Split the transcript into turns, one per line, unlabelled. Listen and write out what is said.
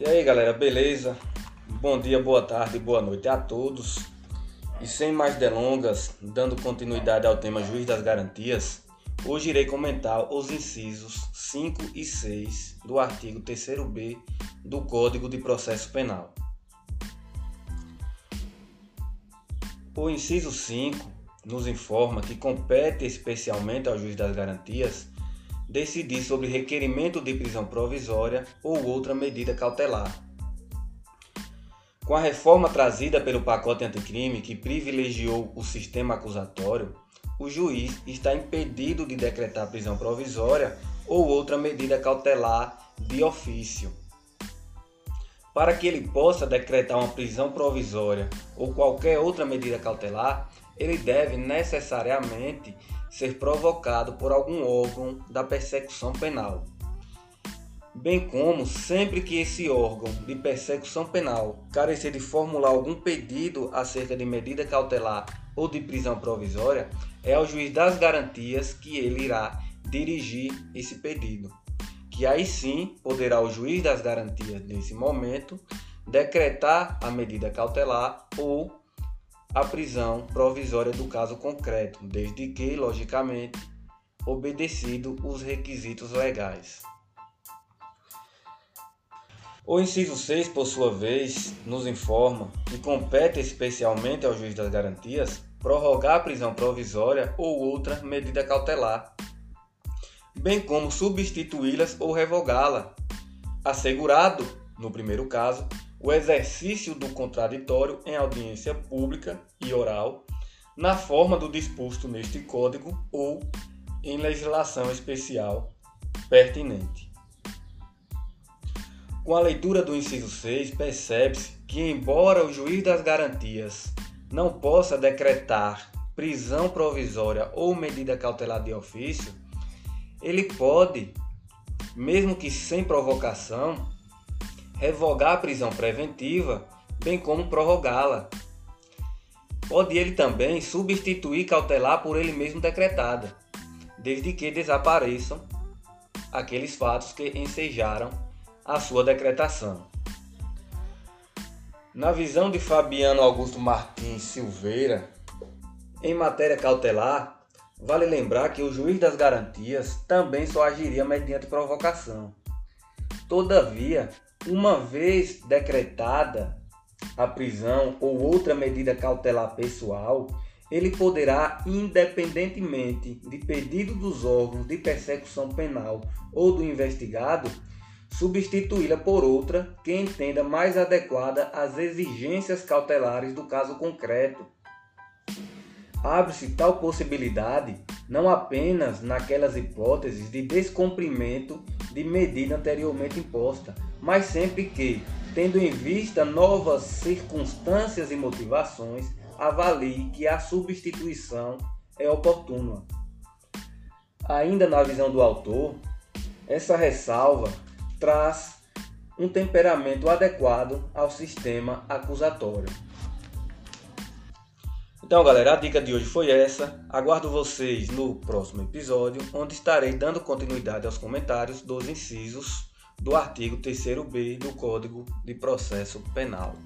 E aí galera, beleza? Bom dia, boa tarde, boa noite a todos. E sem mais delongas, dando continuidade ao tema Juiz das Garantias, hoje irei comentar os incisos 5 e 6 do artigo 3b do Código de Processo Penal. O inciso 5 nos informa que compete especialmente ao juiz das garantias decidir sobre requerimento de prisão provisória ou outra medida cautelar. Com a reforma trazida pelo pacote anticrime que privilegiou o sistema acusatório, o juiz está impedido de decretar prisão provisória ou outra medida cautelar de ofício. Para que ele possa decretar uma prisão provisória ou qualquer outra medida cautelar, ele deve necessariamente ser provocado por algum órgão da persecução penal, bem como sempre que esse órgão de persecução penal carecer de formular algum pedido acerca de medida cautelar ou de prisão provisória, é ao juiz das garantias que ele irá dirigir esse pedido, que aí sim poderá o juiz das garantias nesse momento decretar a medida cautelar ou a prisão provisória do caso concreto, desde que, logicamente, obedecido os requisitos legais. O inciso 6, por sua vez, nos informa que compete especialmente ao juiz das garantias prorrogar a prisão provisória ou outra medida cautelar, bem como substituí-las ou revogá-la, assegurado, no primeiro caso, o exercício do contraditório em audiência pública e oral, na forma do disposto neste Código ou em legislação especial pertinente. Com a leitura do inciso 6, percebe-se que, embora o juiz das garantias não possa decretar prisão provisória ou medida cautelar de ofício, ele pode, mesmo que sem provocação, revogar a prisão preventiva, bem como prorrogá-la. Pode ele também substituir cautelar por ele mesmo decretada, desde que desapareçam aqueles fatos que ensejaram a sua decretação. Na visão de Fabiano Augusto Martins Silveira, em matéria cautelar, vale lembrar que o juiz das garantias também só agiria mediante provocação. Todavia, uma vez decretada a prisão ou outra medida cautelar pessoal, ele poderá, independentemente de pedido dos órgãos de persecução penal ou do investigado, substituí-la por outra que entenda mais adequada às exigências cautelares do caso concreto. Abre-se tal possibilidade não apenas naquelas hipóteses de descumprimento de medida anteriormente imposta, mas sempre que, tendo em vista novas circunstâncias e motivações, avalie que a substituição é oportuna. Ainda na visão do autor, essa ressalva traz um temperamento adequado ao sistema acusatório. Então, galera, a dica de hoje foi essa. Aguardo vocês no próximo episódio, onde estarei dando continuidade aos comentários dos incisos do artigo 3b do Código de Processo Penal.